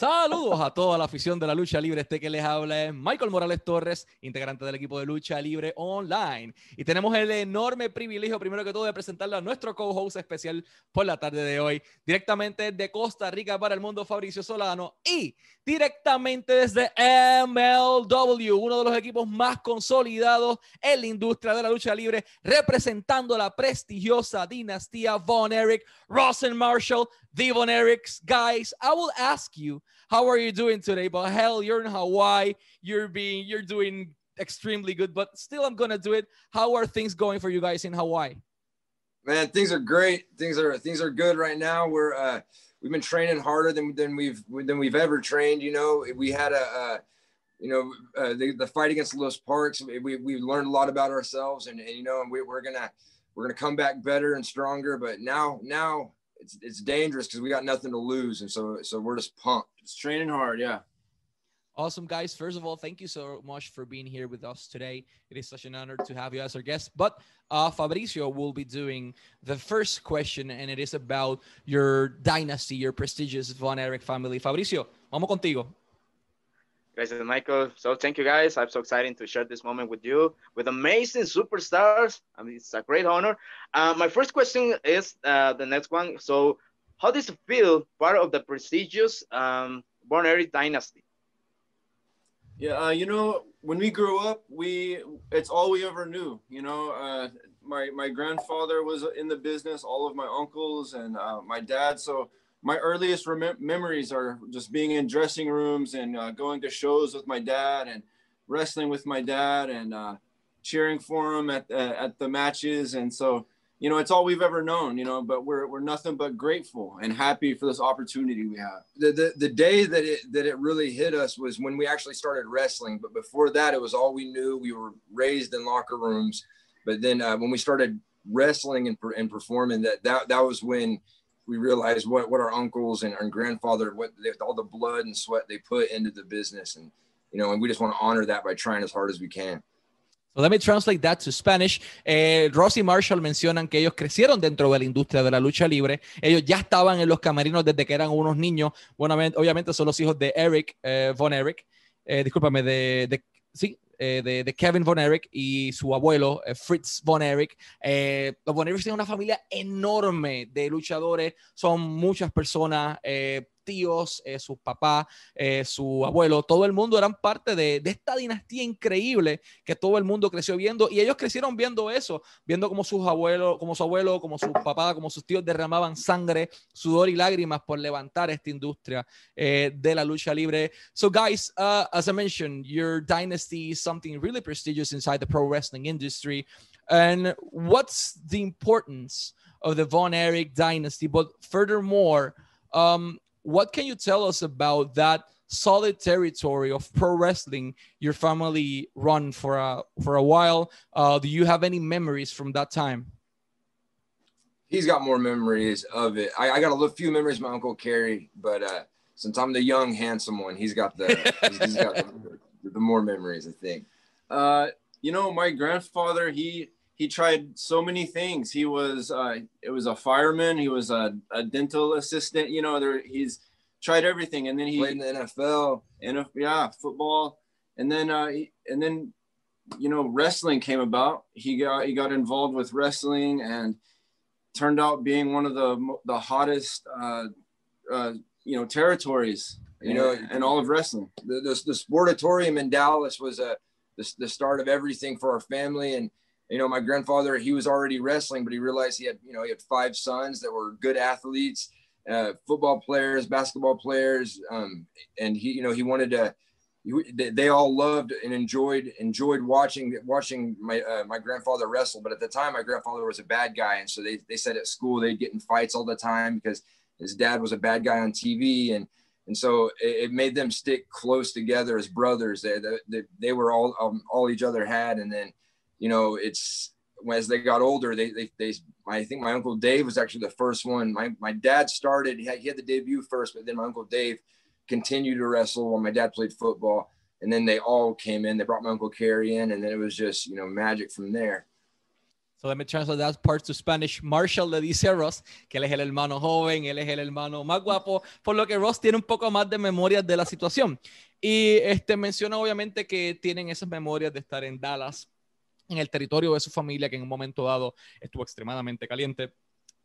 Saludos a toda la afición de la lucha libre. Este que les habla es Michael Morales Torres, integrante del equipo de lucha libre online. Y tenemos el enorme privilegio, primero que todo, de presentarle a nuestro co-host especial por la tarde de hoy, directamente de Costa Rica para el mundo, Fabricio Solano, y directamente desde MLW, uno de los equipos más consolidados en la industria de la lucha libre, representando la prestigiosa dinastía Von Erich, Rosen Marshall, the Erichs. Guys, I will ask you, how are you doing today? But hell, you're in Hawaii, you're being, you're doing extremely good, but still I'm gonna do it. How are things going for you guys in Hawaii? Man, things are great. Things are things are good right now. We're uh we've been training harder than than we've than we've ever trained. You know, we had a, uh, you know, uh, the, the fight against Los Parks. We, we learned a lot about ourselves, and, and you know, we, we're gonna we're gonna come back better and stronger. But now now it's it's dangerous because we got nothing to lose, and so so we're just pumped. It's training hard, yeah. Awesome, guys. First of all, thank you so much for being here with us today. It is such an honor to have you as our guest. But uh, Fabricio will be doing the first question, and it is about your dynasty, your prestigious Von Erich family. Fabricio, vamos contigo. Gracias, Michael. So thank you, guys. I'm so excited to share this moment with you, with amazing superstars. I mean, it's a great honor. Uh, my first question is uh, the next one. So, how does it feel part of the prestigious um, Erich dynasty? Yeah, uh, you know, when we grew up, we it's all we ever knew. You know, uh, my my grandfather was in the business, all of my uncles and uh, my dad. So my earliest rem- memories are just being in dressing rooms and uh, going to shows with my dad and wrestling with my dad and uh, cheering for him at at the matches. And so you know, it's all we've ever known, you know, but we're, we're nothing but grateful and happy for this opportunity we have. The, the, the day that it, that it really hit us was when we actually started wrestling. But before that, it was all we knew. We were raised in locker rooms. But then uh, when we started wrestling and, and performing that, that, that was when we realized what, what our uncles and our grandfather, what they, all the blood and sweat they put into the business. And, you know, and we just want to honor that by trying as hard as we can. So let me translate that to Spanish. Eh, Marshall mencionan que ellos crecieron dentro de la industria de la lucha libre. Ellos ya estaban en los camerinos desde que eran unos niños. Bueno, obviamente son los hijos de Eric eh, Von Erich. Eh, discúlpame, de, de sí, eh, de, Kevin Von Erich y su abuelo eh, Fritz Von Erich. Eh, los Von Erich tienen una familia enorme de luchadores. Son muchas personas tíos, eh, su papá, eh, su abuelo, todo el mundo eran parte de, de, esta dinastía increíble que todo el mundo creció viendo y ellos crecieron viendo eso, viendo como sus abuelos, como su abuelo, como su papá, como sus tíos derramaban sangre, sudor y lágrimas por levantar esta industria eh, de la lucha libre. So guys, uh, as I mentioned, your dynasty is something really prestigious inside the pro wrestling industry. And what's the importance of the Von Erich dynasty? But furthermore, um, what can you tell us about that solid territory of pro wrestling your family run for a for a while? Uh, do you have any memories from that time? He's got more memories of it. I, I got a few memories of my uncle Kerry, but uh, since i'm the young handsome one he's got the he's got the, the, more memories i think. Uh, you know my grandfather he he tried so many things. He was uh, it was a fireman. He was a, a dental assistant. You know, there he's tried everything, and then he played in the NFL. NFL, yeah, football, and then uh, he, and then you know wrestling came about. He got he got involved with wrestling and turned out being one of the the hottest uh, uh, you know territories you know in all of wrestling. The, the, the sportatorium in Dallas was a the, the start of everything for our family and you know, my grandfather, he was already wrestling, but he realized he had, you know, he had five sons that were good athletes, uh, football players, basketball players. Um, and he, you know, he wanted to, they all loved and enjoyed, enjoyed watching, watching my, uh, my grandfather wrestle. But at the time, my grandfather was a bad guy. And so they, they said at school, they'd get in fights all the time because his dad was a bad guy on TV. And, and so it, it made them stick close together as brothers. They, they, they were all, um, all each other had. And then, you know, it's as they got older, they, they, they, I think my uncle Dave was actually the first one. My, my dad started, he had, he had the debut first, but then my uncle Dave continued to wrestle while my dad played football. and then they all came in. They brought my uncle Kerry in, and then it was just you know magic from there. So let me translate that part to Spanish. Marshall le dice a Ross que él es el hermano joven, él es el hermano más guapo, por lo que Ross tiene un poco más de memorias de la situación. Y este menciona obviamente que tienen esas memorias de estar en Dallas, en el territorio de su familia, que en un momento dado estuvo extremadamente caliente.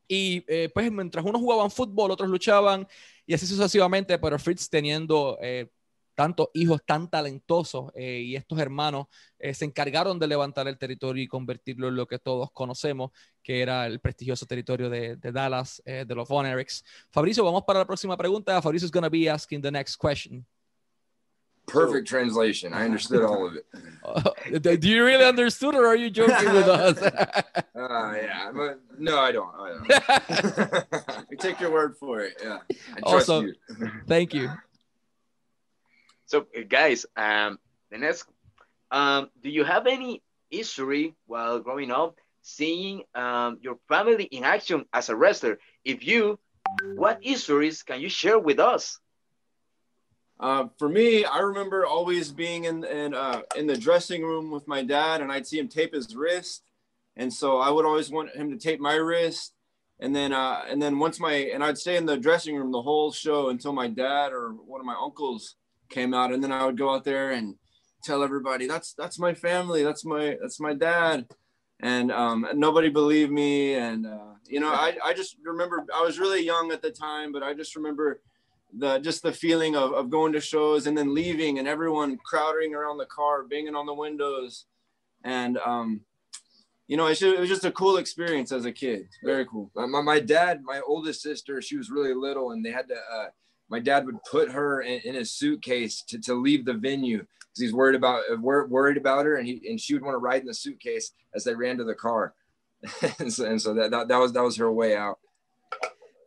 Y eh, pues mientras unos jugaban fútbol, otros luchaban y así sucesivamente, pero Fritz teniendo eh, tantos hijos tan talentosos eh, y estos hermanos eh, se encargaron de levantar el territorio y convertirlo en lo que todos conocemos, que era el prestigioso territorio de, Dallas, de los Von Erichs. Fabricio, vamos para la próxima pregunta. Fabricio is going to be asking the next question. Perfect translation. I understood all of it. Uh, do you really understood or are you joking with us? Uh, yeah, but no, I don't. I don't. We take your word for it. Yeah. I trust Also- you. Thank you. So, uh, guys, um, the next, um, do you have any history while growing up seeing um, your family in action as a wrestler? If you, what histories can you share with us? Uh, for me, I remember always being in in uh, in the dressing room with my dad, and I'd see him tape his wrist, and so I would always want him to tape my wrist, and then uh, and then once my and I'd stay in the dressing room the whole show until my dad or one of my uncles came out, and then I would go out there and tell everybody that's that's my family, that's my that's my dad, and um, nobody believed me, and uh, you know I I just remember I was really young at the time, but I just remember the just the feeling of, of going to shows and then leaving and everyone crowding around the car banging on the windows and um you know just, it was just a cool experience as a kid very cool my, my, dad, my oldest sister, she was really little, and they had to. Uh, my dad would put her in, in his suitcase to, to leave the venue because he's worried about wor- worried about her, and he and she would want to ride in the suitcase as they ran to the car, and so, and so that, that that was that was her way out.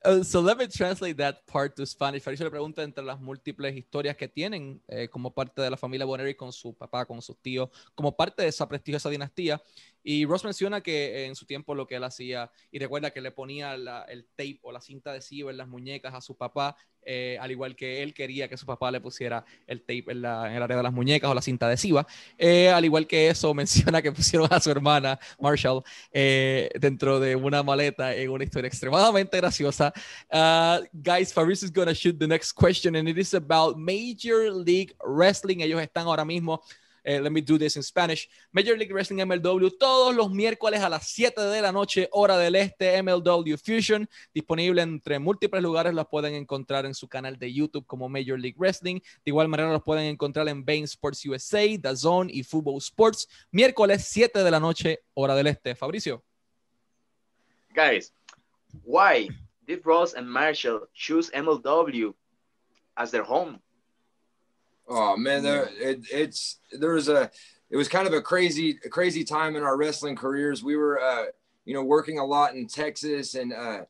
Uh, so let me translate that part to Spanish. Fabricio le pregunta entre las múltiples historias que tienen eh, como parte de la familia Boneri con su papá, con sus tíos, como parte de esa prestigiosa dinastía. Y Ross menciona que en su tiempo lo que él hacía, y recuerda que le ponía la- el tape o la cinta adhesiva en las muñecas a su papá, eh, al igual que él quería que su papá le pusiera el tape en, la- en el área de las muñecas o la cinta adhesiva. Eh, al igual que eso, menciona que pusieron a su hermana Marshall eh, dentro de una maleta en una historia extremadamente graciosa. Uh, guys, Fabrice is to shoot the next question, and it is about Major League Wrestling. Ellos están ahora mismo. Eh, let me do this in Spanish. Major League Wrestling MLW todos los miércoles a las 7 de la noche, hora del este, MLW Fusion, disponible entre múltiples lugares. Los pueden encontrar en su canal de YouTube como Major League Wrestling. De igual manera, los pueden encontrar en Bain Sports USA, The Zone y Football Sports. Miércoles 7 de la noche, hora del este. Fabricio. Guys, why did Ross and Marshall choose MLW as their home? Oh man, there it, it's there was a it was kind of a crazy a crazy time in our wrestling careers. We were uh, you know working a lot in Texas and uh,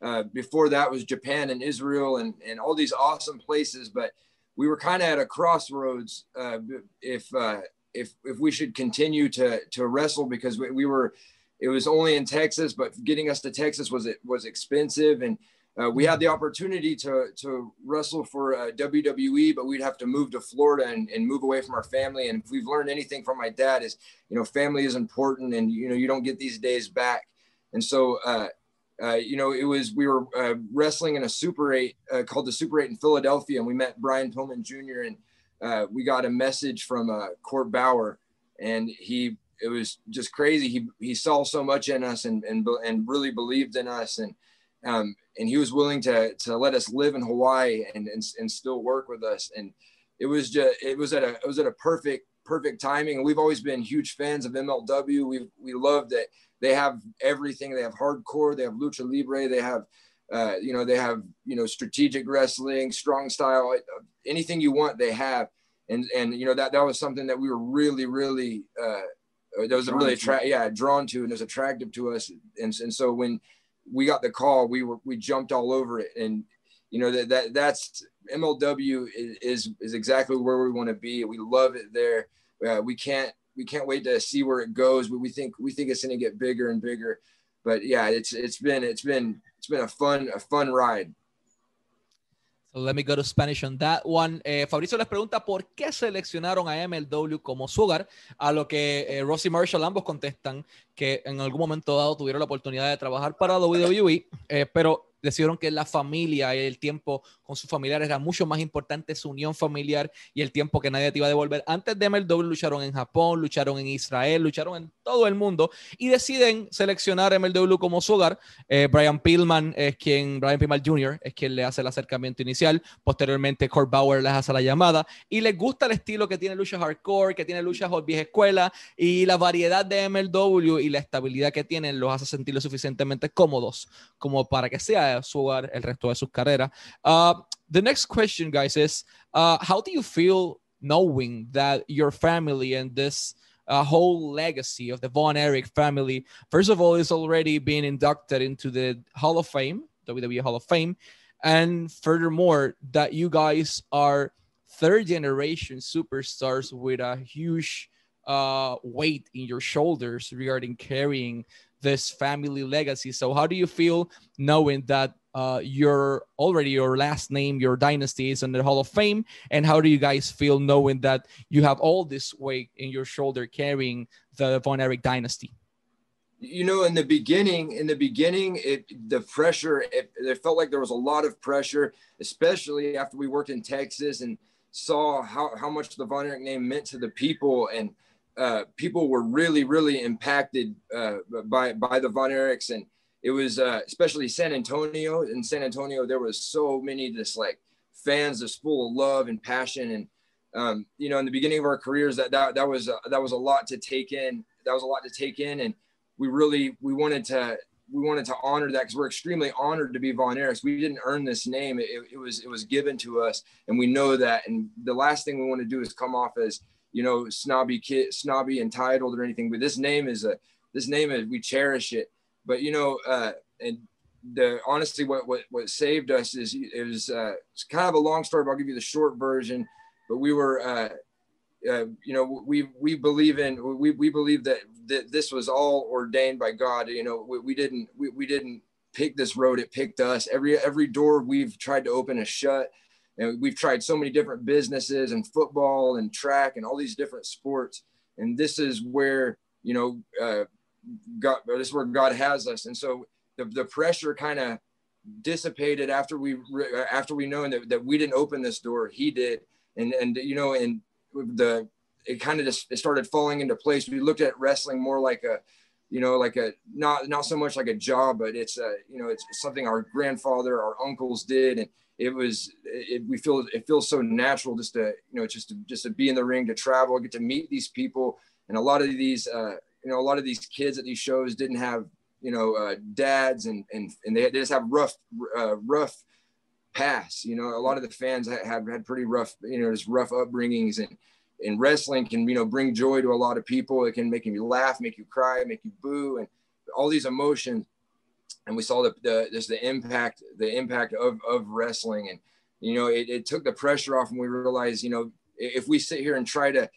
uh, before that was Japan and Israel and and all these awesome places. But we were kind of at a crossroads uh, if uh, if if we should continue to to wrestle because we, we were it was only in Texas, but getting us to Texas was it was expensive and uh, we had the opportunity to to wrestle for uh, WWE, but we'd have to move to Florida and, and move away from our family. And if we've learned anything from my dad is, you know, family is important, and you know you don't get these days back. And so, uh, uh, you know, it was we were uh, wrestling in a Super Eight uh, called the Super Eight in Philadelphia, and we met Brian Pillman Jr. and we got a message from Court Bauer, and he it was just crazy. He he saw so much in us and and and really believed in us and um, and he was willing to to let us live in Hawaii and, and and still work with us. And it was just it was at a it was at a perfect perfect timing. And we've always been huge fans of MLW. We we love that they have everything. They have hardcore. They have lucha libre. They have uh, you know they have you know strategic wrestling, strong style, anything you want they have. And and you know that that was something that we were really really. Uh, that was Drawn really attra- yeah drawn to and it was attractive to us and, and so when we got the call, we were we jumped all over it, and you know that that that's MLW is is, exactly where we want to be. We love it there. Uh, we can't we can't wait to see where it goes. But we think we think it's going to get bigger and bigger. But yeah, it's it's been it's been it's been a fun a fun ride. Let me go to Spanish on that one. Eh, Fabricio les pregunta por qué seleccionaron a MLW como su hogar, a lo que eh, Marshall ambos contestan que en algún momento dado tuvieron la oportunidad de trabajar para WWE, eh, pero decidieron que la familia y el tiempo con sus familiares era mucho más importante, su unión familiar y el tiempo que nadie te iba a devolver. Antes de MLW lucharon en Japón, lucharon en Israel, lucharon en todo el mundo y deciden seleccionar MLW como su hogar. Eh, Brian Pillman es quien, Brian Pillman Jr. es quien le hace el acercamiento inicial. Posteriormente, Kurt Bauer les hace la llamada y les gusta el estilo que tiene lucha hardcore, que tiene lucha vieja escuela y la variedad de MLW y la estabilidad que tienen los hace sentir lo suficientemente cómodos como para que sea el resto de sus carreras. Uh, the next question, guys, is uh, how do you feel knowing that your family and this uh, whole legacy of the Von Erich family, first of all, is already being inducted into the Hall of Fame, WWE Hall of Fame, and furthermore, that you guys are third generation superstars with a huge uh, weight in your shoulders regarding carrying this family legacy. So, how do you feel knowing that uh, your already your last name, your dynasty is in the Hall of Fame, and how do you guys feel knowing that you have all this weight in your shoulder carrying the Von Erich dynasty? You know, in the beginning, in the beginning, it the pressure, it, it felt like there was a lot of pressure, especially after we worked in Texas and saw how, how much the Von Erich name meant to the people and uh, people were really, really impacted uh, by by the Von Erichs, and it was uh, especially San Antonio. In San Antonio, there was so many just like fans just full of love and passion, and um, you know, in the beginning of our careers, that that that was that was a lot to take in. That was a lot to take in, and we really we wanted to we wanted to honor that because we're extremely honored to be Von Erichs. We didn't earn this name; it, it was it was given to us, and we know that. And the last thing we want to do is come off as you know, snobby kid, snobby entitled or anything. But this name is a, this name is, we cherish it. But, you know, uh, and the, honestly, what, what, what saved us is, it was, uh, it's kind of a long story, but I'll give you the short version. But we were, uh, uh, you know, we we believe in we, we believe that, that this was all ordained by God. You know, we, we didn't we, we didn't pick this road; it picked us. Every every door we've tried to open is shut and we've tried so many different businesses and football and track and all these different sports. And this is where you know uh, god this is where god has us. And so the, the pressure kind of dissipated after we after we know that, that we didn't open this door he did. And and you know and the it kind of just it started falling into place. We looked at wrestling more like a you know like a not not so much like a job but it's a you know it's something our grandfather our uncles did. And it was it, we feel it feels so natural just to you know just to just to be in the ring to travel get to meet these people. And a lot of these uh, you know a lot of these kids at these shows didn't have you know uh, dads and and and they, they just have rough uh, rough pass you know. A lot of the fans have had pretty rough you know just rough upbringings and and wrestling can you know bring joy to a lot of people. It can make you laugh make you cry make you boo and all these emotions and we saw the, the just the impact the impact of, of wrestling. And you know it, it took the pressure off and we realized you know if we sit here and try to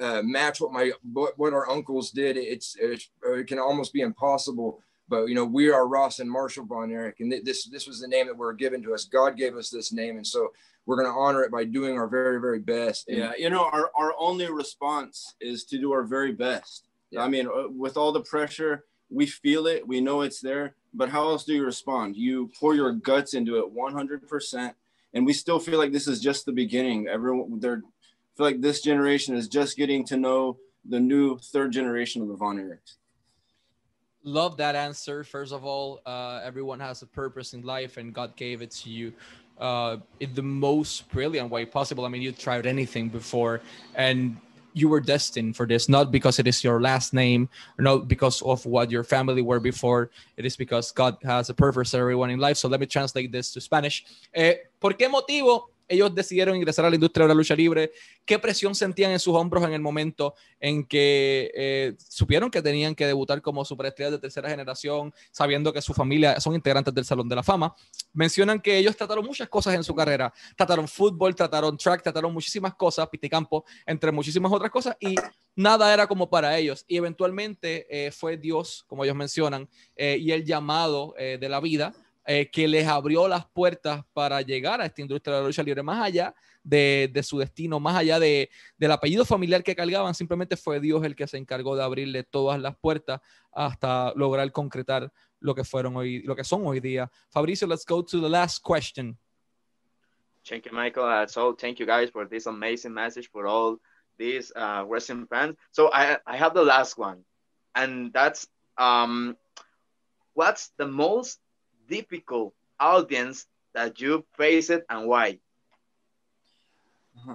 uh, match what my what, what our uncles did it's, it's, it can almost be impossible. But you know we are ross and marshall von erich and this this was the name that we were given to us. God gave us this name and so we're going to honor it by doing our very very best. And, yeah you know our, our only response is to do our very best. Yeah. i mean uh, with all the pressure we feel it we know it's there but how else do you respond? You pour your guts into it 100%. And we still feel like this is just the beginning. Everyone, they're feel like this generation is just getting to know the new third generation of the Von Erichs. Love that answer. First of all, uh, everyone has a purpose in life, and God gave it to you uh, in the most brilliant way possible. I mean, you tried anything before, and you were destined for this, not because it is your last name, or not because of what your family were before. It is because God has a purpose for everyone in life. So let me translate this to Spanish. Eh, ¿Por qué motivo ellos decidieron ingresar a la industria de la lucha libre, qué presión sentían en sus hombros en el momento en que eh, supieron que tenían que debutar como superestrellas de tercera generación, sabiendo que su familia son integrantes del Salón de la Fama. Mencionan que ellos trataron muchas cosas en su carrera, trataron fútbol, trataron track, trataron muchísimas cosas, piticampo, entre muchísimas otras cosas, y nada era como para ellos. Y eventualmente eh, fue Dios, como ellos mencionan, eh, y el llamado de la vida eh, que les abrió las puertas para llegar a esta industria de la lucha libre, más allá de, de su destino, más allá de, del apellido familiar que cargaban, simplemente fue Dios el que se encargó de abrirle todas las puertas hasta lograr concretar lo que fueron hoy, lo que son hoy día. Fabricio, let's go to the last question. Thank you, Michael. Uh, so thank you guys for this amazing message for all these uh, wrestling fans. So I, I have the last one, and that's um, what's the most difficult audience that you faced and why?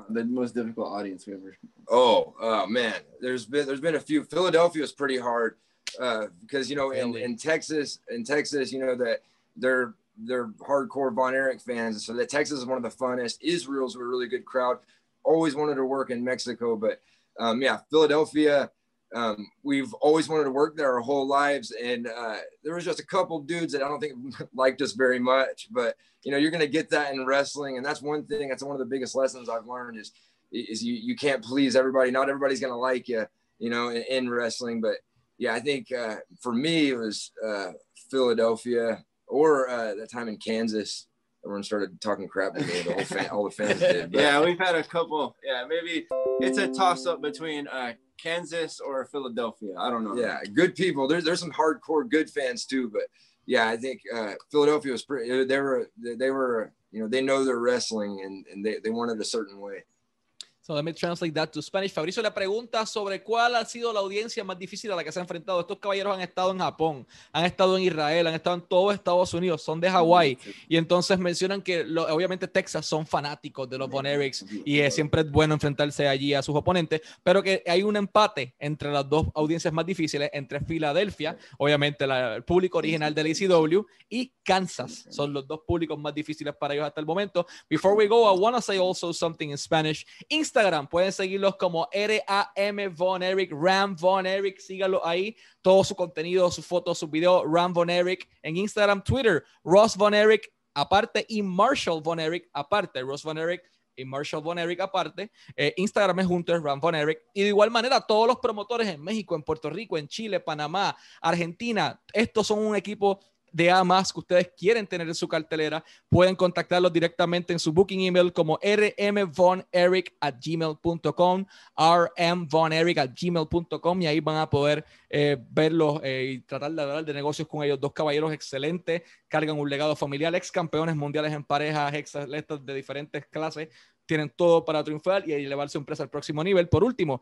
The most difficult audience we ever. Oh, oh man, there's been there's been a few. Philadelphia is pretty hard uh, because you know in, in Texas in Texas you know that they're they're hardcore Von Erich fans, so that Texas is one of the funnest. Israel's a really good crowd. Always wanted to work in Mexico, but um, yeah, Philadelphia. Um, we've always wanted to work there our whole lives, and uh, there was just a couple dudes that I don't think liked us very much. But you know, you're going to get that in wrestling, and that's one thing. That's one of the biggest lessons I've learned is is you you can't please everybody. Not everybody's going to like you, you know, in, in wrestling. But yeah, I think uh, for me it was uh, Philadelphia or uh, that time in Kansas. Everyone started talking crap to me. The whole fan, all the fans did. But, Yeah, we've had a couple. Yeah, maybe it's a toss up between uh, Kansas or Philadelphia. I don't know. yeah, good people. There's there's some hardcore good fans too, but yeah, I think uh, Philadelphia was pretty. They were they were you know they know their wrestling and and they they want it a certain way. So let me translate that to Spanish. Fabricio le pregunta sobre cuál ha sido la audiencia más difícil a la que se ha enfrentado. Estos caballeros han estado en Japón, han estado en Israel, han estado en todo Estados Unidos, son de Hawái. Y entonces mencionan que lo- obviamente Texas son fanáticos de los Von Erichs y eh, siempre es bueno enfrentarse allí a sus oponentes, pero que hay un empate entre las dos audiencias más difíciles, entre Filadelfia, obviamente la- el público original del ECW, y Kansas. Son los dos públicos más difíciles para ellos hasta el momento. Before we go, I want to say also something in Spanish. Instagram, pueden seguirlos como RAM Von Eric, Ram Von Eric, síganlo ahí. Todo su contenido, sus fotos, sus videos, Ram Von Eric. En Instagram, Twitter, Ross Von Eric aparte y Marshall Von Eric aparte. Ross Von Eric y Marshall Von Eric aparte. Eh, Instagram es junto, es Ram Von Eric. Y de igual manera, todos los promotores en México, en Puerto Rico, en Chile, Panamá, Argentina, estos son un equipo de A más que ustedes quieren tener en su cartelera, pueden contactarlos directamente en su booking email como rmvoneric at gmail.com, rmvoneric at gmail.com y ahí van a poder eh, verlos eh, y tratar de hablar de negocios con ellos. Dos caballeros excelentes, cargan un legado familiar, ex campeones mundiales en parejas, ex atletas de diferentes clases, tienen todo para triunfar y elevar su empresa al próximo nivel. Por último,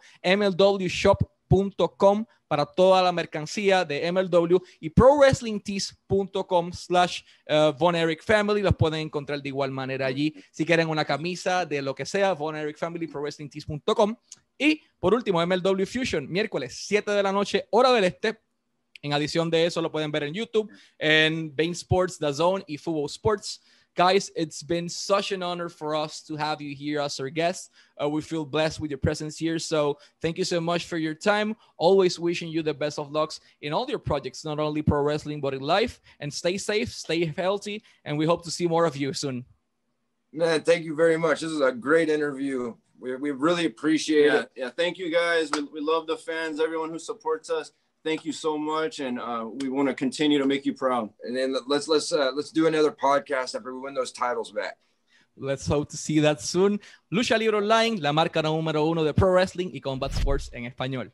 para toda la mercancía de MLW y prowrestlingtees.com slash uh, Von Eric Family. Los pueden encontrar de igual manera allí. Si quieren una camisa de lo que sea, Von Eric Family, prowrestlingtees.com. Y por último, MLW Fusion, miércoles 7 de la noche, hora del este. En adición de eso, lo pueden ver en YouTube, en Bain Sports, The Zone y Fubo Sports. Guys, it's been such an honor for us to have you here as our guest. Uh, we feel blessed with your presence here. So thank you so much for your time. Always wishing you the best of lucks in all your projects, not only pro wrestling, but in life. And stay safe, stay healthy, and we hope to see more of you soon. Man, thank you very much. This is a great interview. We, we really appreciate Yeah, it. yeah. Thank you guys. We, we love the fans, everyone who supports us. Thank you so much, and uh, we want to continue to make you proud. And then let's let's uh, let's do another podcast after we win those titles back. Let's hope to see that soon. Lucha Libre Online, la marca número uno de Pro Wrestling y Combat Sports en español.